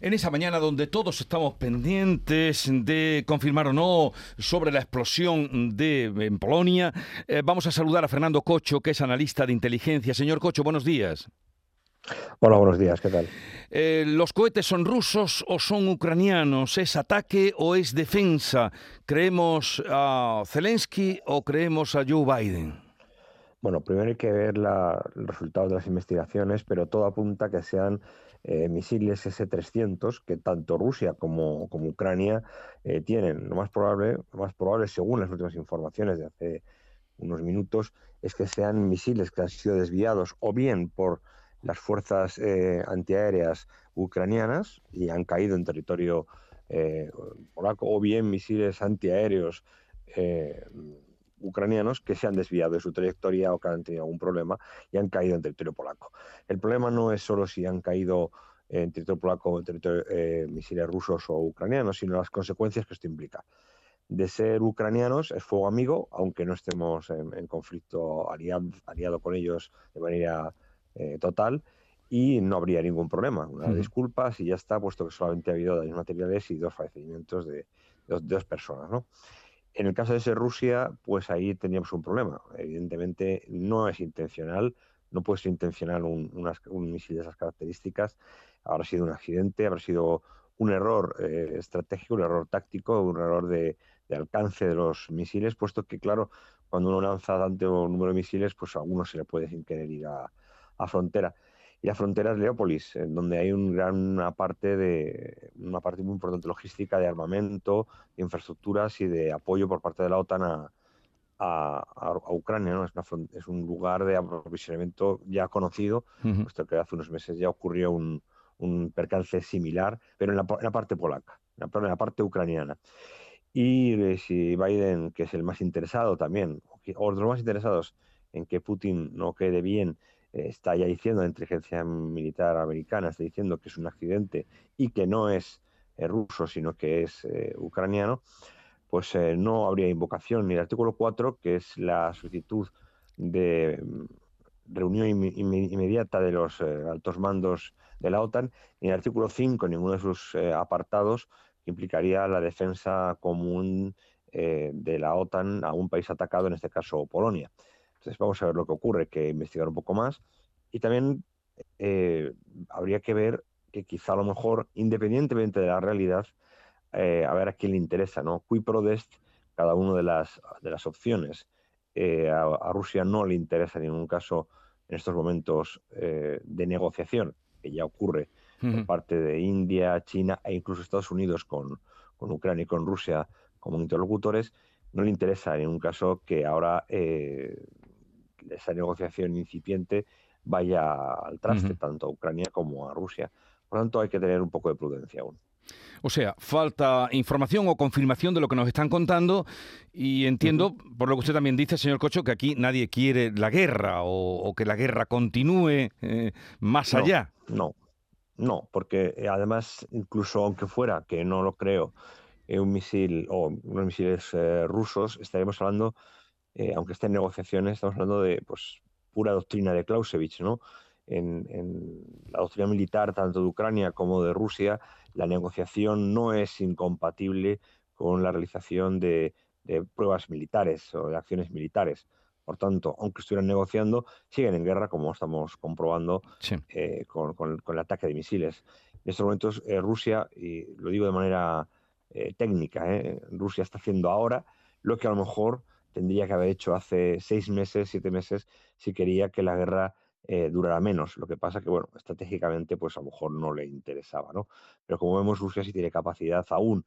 En esa mañana donde todos estamos pendientes de confirmar o no sobre la explosión de, en Polonia, eh, vamos a saludar a Fernando Cocho, que es analista de inteligencia. Señor Cocho, buenos días. Hola, buenos días, ¿qué tal? Eh, ¿Los cohetes son rusos o son ucranianos? ¿Es ataque o es defensa? ¿Creemos a Zelensky o creemos a Joe Biden? Bueno, primero hay que ver los resultados de las investigaciones, pero todo apunta a que sean eh, misiles S-300 que tanto Rusia como, como Ucrania eh, tienen. Lo más, probable, lo más probable, según las últimas informaciones de hace unos minutos, es que sean misiles que han sido desviados o bien por las fuerzas eh, antiaéreas ucranianas y han caído en territorio polaco, o bien misiles antiaéreos ucranianos que se han desviado de su trayectoria o que han tenido algún problema y han caído en territorio polaco. El problema no es solo si han caído en territorio polaco o en territorio eh, misiles rusos o ucranianos, sino las consecuencias que esto implica. De ser ucranianos es fuego amigo, aunque no estemos en, conflicto aliado, con ellos de manera eh, total, y no habría ningún problema. Una disculpa si ya está, puesto que solamente ha habido daños materiales y dos fallecimientos de, de dos personas. ¿no? En el caso de ser Rusia, pues ahí teníamos un problema. Evidentemente no es intencional, no puede ser intencional un, misil de esas características. Habrá sido un accidente, habrá sido un error eh, estratégico, un error táctico, un error de, alcance de los misiles, puesto que, claro, cuando uno lanza tanto número de misiles, pues a uno se le puede sin querer ir a frontera y la frontera es Leópolis, en donde hay un gran, una, parte de, una parte muy importante logística de armamento, de infraestructuras y de apoyo por parte de la OTAN a, a, Ucrania. ¿no? Es, es, un lugar de aprovisionamiento ya conocido, puesto que hace unos meses ya ocurrió un, un percance similar, pero en la, en la parte polaca, en la, en la, parte ucraniana. Y eh, si Biden, que es el más interesado también, o los más interesados en que Putin no quede bien está ya diciendo la inteligencia militar americana, está diciendo que es un accidente y que no es eh, ruso, sino que es eh, ucraniano, pues eh, no habría invocación ni el artículo 4, que es la solicitud de mm, reunión inmediata de los altos mandos de la OTAN, ni el artículo 5, ninguno de sus apartados, que implicaría la defensa común de la OTAN a un país atacado, en este caso Polonia. Entonces vamos a ver lo que ocurre, que investigar un poco más. Y también eh, habría que ver que quizá a lo mejor, independientemente de la realidad, eh, a ver a quién le interesa, ¿no? Qui prodest cada una de las, de las opciones. Eh, a, Rusia no le interesa en ningún caso en estos momentos de negociación, que ya ocurre por parte de India, China e incluso Estados Unidos con, con Ucrania y con Rusia como interlocutores, no le interesa en ningún caso que ahora esa negociación incipiente vaya al traste, tanto a Ucrania como a Rusia. Por lo tanto, hay que tener un poco de prudencia aún. O sea, falta información o confirmación de lo que nos están contando y entiendo, por lo que usted también dice, señor Cocho, que aquí nadie quiere la guerra o, que la guerra continúe eh, más allá. No, no, porque eh, además, incluso aunque fuera, que no lo creo, eh, un misil o unos misiles rusos, estaríamos hablando eh, aunque esté en negociaciones, estamos hablando de pues, pura doctrina de Clausewitz, ¿no? En, la doctrina militar, tanto de Ucrania como de Rusia, la negociación no es incompatible con la realización de, pruebas militares o de acciones militares. Por tanto, aunque estuvieran negociando, siguen en guerra, como estamos comprobando eh, con, el ataque de misiles. En estos momentos, eh, Rusia, y lo digo de manera técnica, Rusia está haciendo ahora lo que a lo mejor tendría que haber hecho hace seis meses, siete meses, si quería que la guerra eh, durara menos. Lo que pasa que, bueno, estratégicamente, pues a lo mejor no le interesaba, ¿no? Pero como vemos, Rusia sí tiene capacidad aún,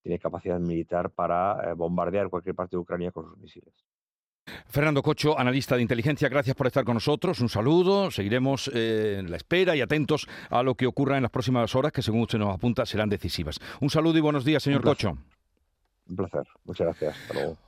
tiene capacidad militar para eh, bombardear cualquier parte de Ucrania con sus misiles. Fernando Cocho, analista de inteligencia, gracias por estar con nosotros. Un saludo. Seguiremos eh, en la espera y atentos a lo que ocurra en las próximas horas, que según usted nos apunta serán decisivas. Un saludo y buenos días, señor Cocho. Un placer. Muchas gracias. Hasta luego.